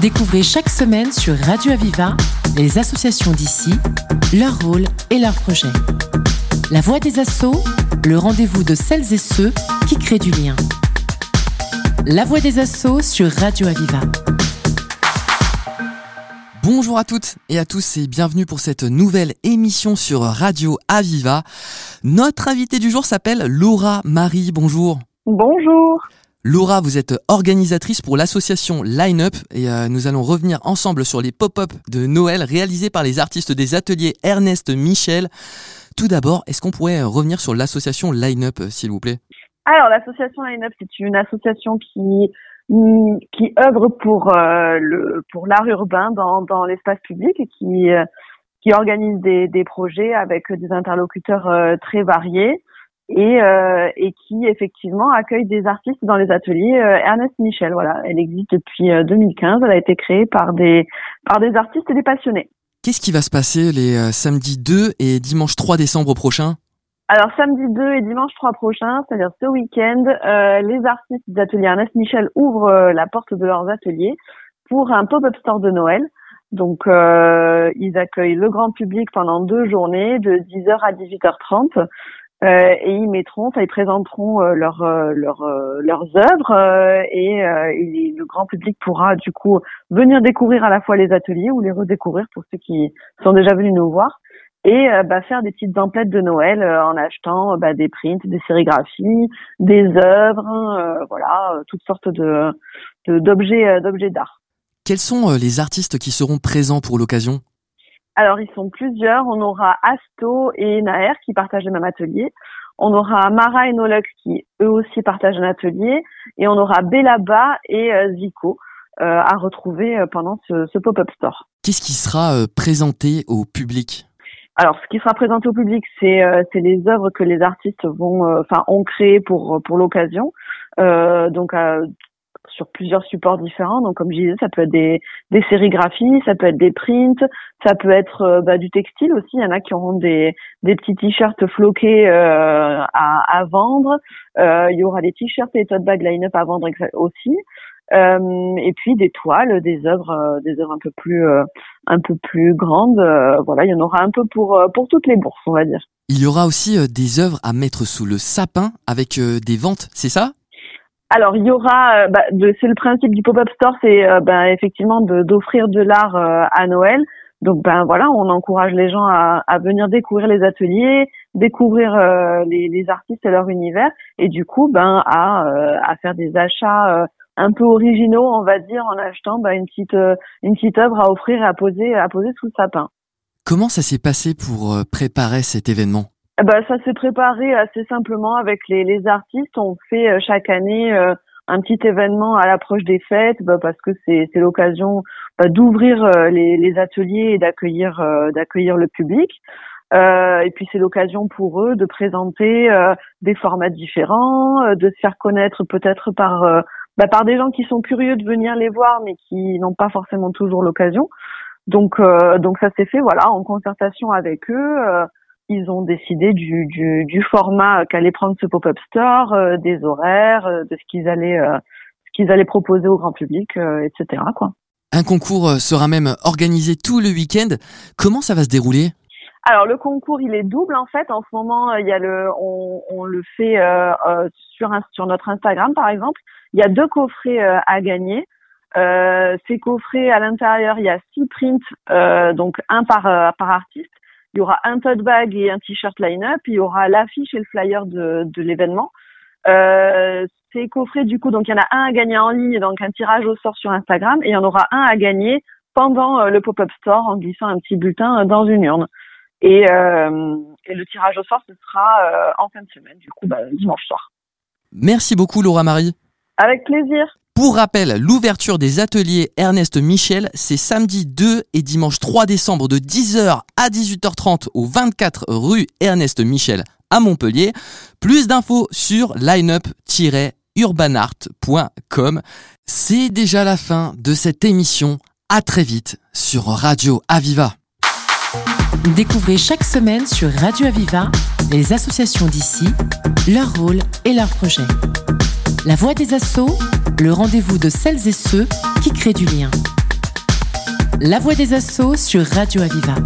Découvrez chaque semaine sur Radio Aviva les associations d'ici, leur rôle et leurs projets. La voix des assauts, le rendez-vous de celles et ceux qui créent du lien. La voix des assauts sur Radio Aviva. Bonjour à toutes et à tous et bienvenue pour cette nouvelle émission sur Radio Aviva. Notre invitée du jour s'appelle Laura Marie. Bonjour. Bonjour. Laura, vous êtes organisatrice pour l'association Line Up et euh, nous allons revenir ensemble sur les pop-up de Noël réalisés par les artistes des ateliers Ernest Michel. Tout d'abord, est-ce qu'on pourrait revenir sur l'association Line Up, s'il vous plaît? Alors, l'association Line Up, c'est une association qui mm, qui œuvre pour euh, le pour l'art urbain dans, dans l'espace public et qui euh, qui organise des, des projets avec des interlocuteurs très variés et, euh, et qui effectivement accueille des artistes dans les ateliers euh, Ernest Michel. Voilà, elle existe depuis 2015. Euh, elle a été créée par des par des artistes et des passionnés. Qu'est-ce qui va se passer les samedis 2 et dimanche 3 décembre prochain? Alors samedi 2 et dimanche 3 prochain, c'est-à-dire ce week-end, les artistes des ateliers Ernest Michel ouvrent la porte de leurs ateliers pour un pop-up store de Noël. Donc ils accueillent le grand public pendant deux journées de 10h à 18h30 euh, et ils mettront, ils présenteront euh, leur, euh, leur, leurs œuvres et, et, le grand public pourra du coup venir découvrir à la fois les ateliers ou les redécouvrir pour ceux qui sont déjà venus nous voir et bah, faire des petites emplettes de Noël en achetant bah, des prints, des sérigraphies, des œuvres, voilà, toutes sortes de d'objets d'objets d'art. Quels sont les artistes qui seront présents pour l'occasion? Alors, ils sont plusieurs. On aura Asto et Naer qui partagent le même atelier. On aura Mara et Nolux qui, eux aussi, partagent un atelier. Et on aura Bellaba et euh, Zico euh, à retrouver euh, pendant ce, ce pop-up store. Qu'est-ce qui sera présenté au public? Alors, ce qui sera présenté au public, c'est les œuvres que les artistes vont, enfin, ont créées pour pour l'occasion. donc, sur plusieurs supports différents. Donc, comme je disais, ça peut être des, des sérigraphies, ça peut être des prints, ça peut être euh, bah, du textile aussi. Il y en a qui auront des, des petits t-shirts floqués euh, à, à, vendre. Euh, il y aura des t-shirts et tote bag line-up à vendre aussi. Euh, et puis des toiles, des œuvres, euh, des œuvres un peu plus, un peu plus grandes. voilà, il y en aura un peu pour pour toutes les bourses, on va dire. Il y aura aussi des œuvres à mettre sous le sapin avec des ventes, c'est ça? Alors il y aura, euh, bah, c'est le principe du pop-up store, c'est euh, ben, effectivement d'offrir de, l'art euh, à Noël. Donc ben voilà, on encourage les gens à, à venir découvrir les ateliers, découvrir les, les, artistes et leur univers, et du coup ben à, à faire des achats un peu originaux, on va dire, en achetant ben, une petite une petite œuvre à offrir et à poser à poser sous le sapin. Comment ça s'est passé pour préparer cet événement? Ben, ça s'est préparé assez simplement avec les, les artistes. On fait euh, chaque année euh, un petit événement à l'approche des fêtes bah, parce que c'est l'occasion bah, d'ouvrir euh, les, les, ateliers et d'accueillir d'accueillir le public. et puis c'est l'occasion pour eux de présenter des formats différents, de se faire connaître peut-être par bah, par des gens qui sont curieux de venir les voir mais qui n'ont pas forcément toujours l'occasion. Donc donc ça s'est fait voilà en concertation avec eux ils ont décidé du, du, du format qu'allait prendre ce pop-up store, euh, des horaires, euh, de ce qu'ils allaient, euh, ce qu'ils allaient proposer au grand public, etc. Quoi. Un concours sera même organisé tout le week-end. Comment ça va se dérouler? Alors le concours il est double en fait. En ce moment il y a le, on, on le fait sur un, sur notre Instagram par exemple. Il y a deux coffrets à gagner. ces coffrets à l'intérieur il y a six prints donc un par par artiste il y aura un tote bag et un t-shirt line-up. Il y aura l'affiche et le flyer de, de l'événement. Euh, c'est coffré du coup, donc il y en a un à gagner en ligne, donc un tirage au sort sur Instagram, et il y en aura un à gagner pendant euh, le pop-up store en glissant un petit bulletin euh, dans une urne. Et, euh, et le tirage au sort, ce sera euh, en fin de semaine, du coup, bah, dimanche soir. Merci beaucoup, Laura Marie. Avec plaisir. Pour rappel, l'ouverture des ateliers Ernest Michel, c'est samedi 2 et dimanche 3 décembre de 10h à 18h30 au 24 rue Ernest Michel à Montpellier. Plus d'infos sur lineup-urbanart.com. C'est déjà la fin de cette émission. À très vite sur Radio Aviva. Découvrez chaque semaine sur Radio Aviva les associations d'ici, leur rôle et leurs projets. La Voix des Assauts, le rendez-vous de celles et ceux qui créent du lien. La Voix des Assauts sur Radio Aviva.